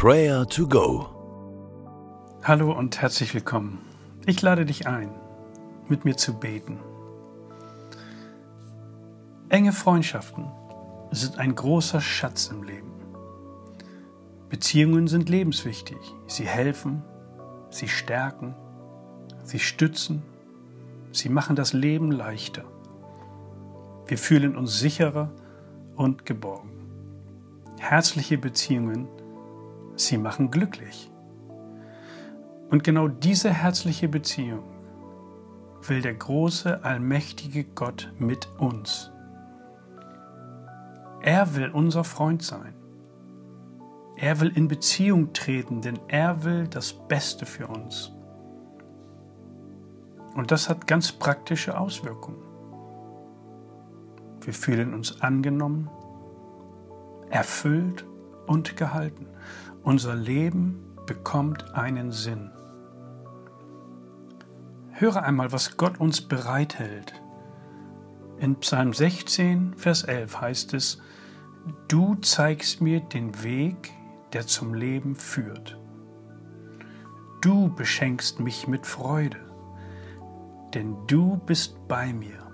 Prayer to Go. Hallo und herzlich willkommen. Ich lade dich ein, mit mir zu beten. Enge Freundschaften sind ein großer Schatz im Leben. Beziehungen sind lebenswichtig. Sie helfen, sie stärken, sie stützen, sie machen das Leben leichter. Wir fühlen uns sicherer und geborgen. Herzliche Beziehungen, sie machen glücklich. Und genau diese herzliche Beziehung will der große, allmächtige Gott mit uns. Er will unser Freund sein. Er will in Beziehung treten, denn er will das Beste für uns. Und das hat ganz praktische Auswirkungen. Wir fühlen uns angenommen, erfüllt und gehalten. Unser Leben bekommt einen Sinn. Höre einmal, was Gott uns bereithält. In Psalm 16, Vers 11 heißt es, Du zeigst mir den Weg, der zum Leben führt. Du beschenkst mich mit Freude, denn du bist bei mir.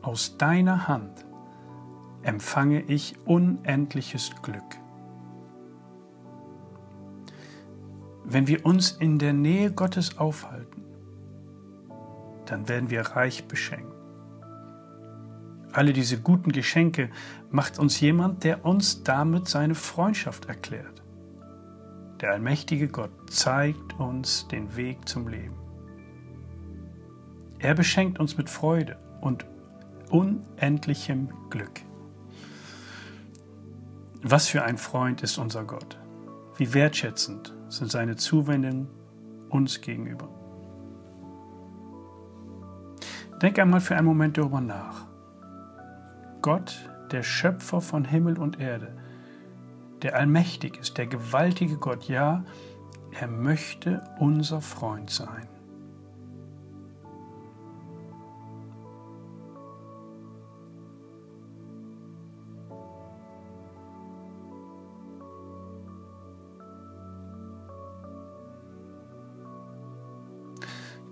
Aus deiner Hand empfange ich unendliches Glück. Wenn wir uns in der Nähe Gottes aufhalten, dann werden wir reich beschenkt. Alle diese guten Geschenke macht uns jemand, der uns damit seine Freundschaft erklärt. Der allmächtige Gott zeigt uns den Weg zum Leben. Er beschenkt uns mit Freude und unendlichem Glück. Was für ein Freund ist unser Gott. Wie wertschätzend sind seine Zuwendungen uns gegenüber. Denk einmal für einen Moment darüber nach. Gott, der Schöpfer von Himmel und Erde, der allmächtig ist, der gewaltige Gott, ja, er möchte unser Freund sein.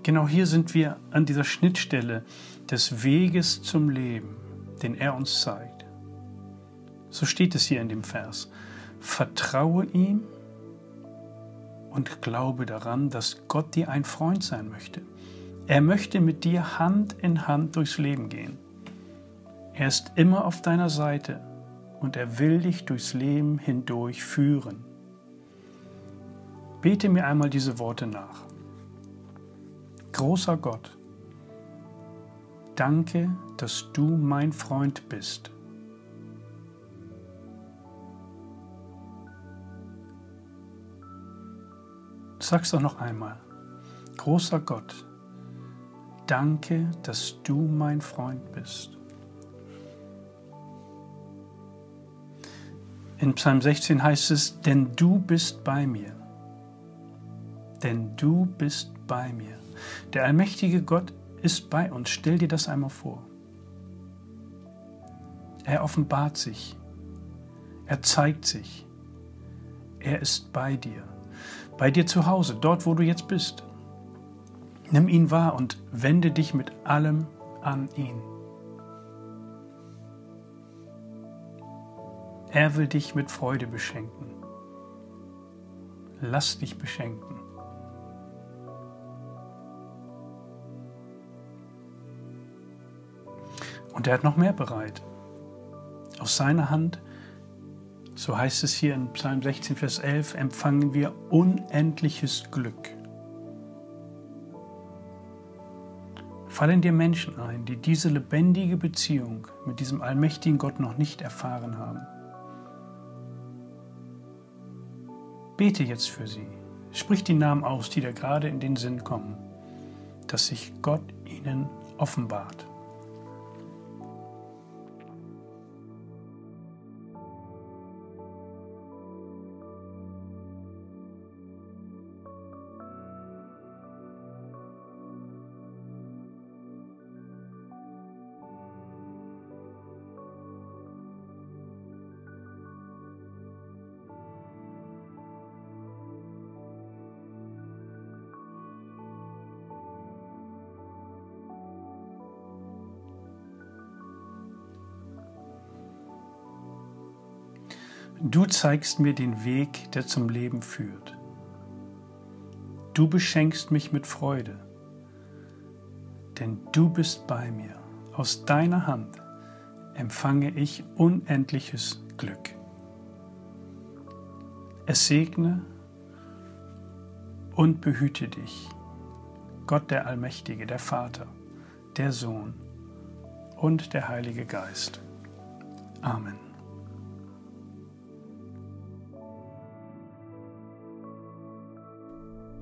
Genau hier sind wir an dieser Schnittstelle des Weges zum Leben, den er uns zeigt. So steht es hier in dem Vers. Vertraue ihm und glaube daran, dass Gott dir ein Freund sein möchte. Er möchte mit dir Hand in Hand durchs Leben gehen. Er ist immer auf deiner Seite und er will dich durchs Leben hindurch führen. Bete mir einmal diese Worte nach. Großer Gott, danke, dass du mein Freund bist. Sag's doch noch einmal. Großer Gott, danke, dass du mein Freund bist. In Psalm 16 heißt es, denn du bist bei mir. Denn du bist bei mir. Der allmächtige Gott ist bei uns. Stell dir das einmal vor. Er offenbart sich. Er zeigt sich. Er ist bei dir. Bei dir zu Hause, dort wo du jetzt bist. Nimm ihn wahr und wende dich mit allem an ihn. Er will dich mit Freude beschenken. Lass dich beschenken. Und er hat noch mehr bereit. Aus seiner Hand, so heißt es hier in Psalm 16, Vers 11, empfangen wir unendliches Glück. Fallen dir Menschen ein, die diese lebendige Beziehung mit diesem allmächtigen Gott noch nicht erfahren haben? Bete jetzt für sie. Sprich die Namen aus, die dir gerade in den Sinn kommen, dass sich Gott ihnen offenbart. Du zeigst mir den Weg, der zum Leben führt. Du beschenkst mich mit Freude, denn du bist bei mir. Aus deiner Hand empfange ich unendliches Glück. Es segne und behüte dich, Gott der Allmächtige, der Vater, der Sohn und der Heilige Geist. Amen.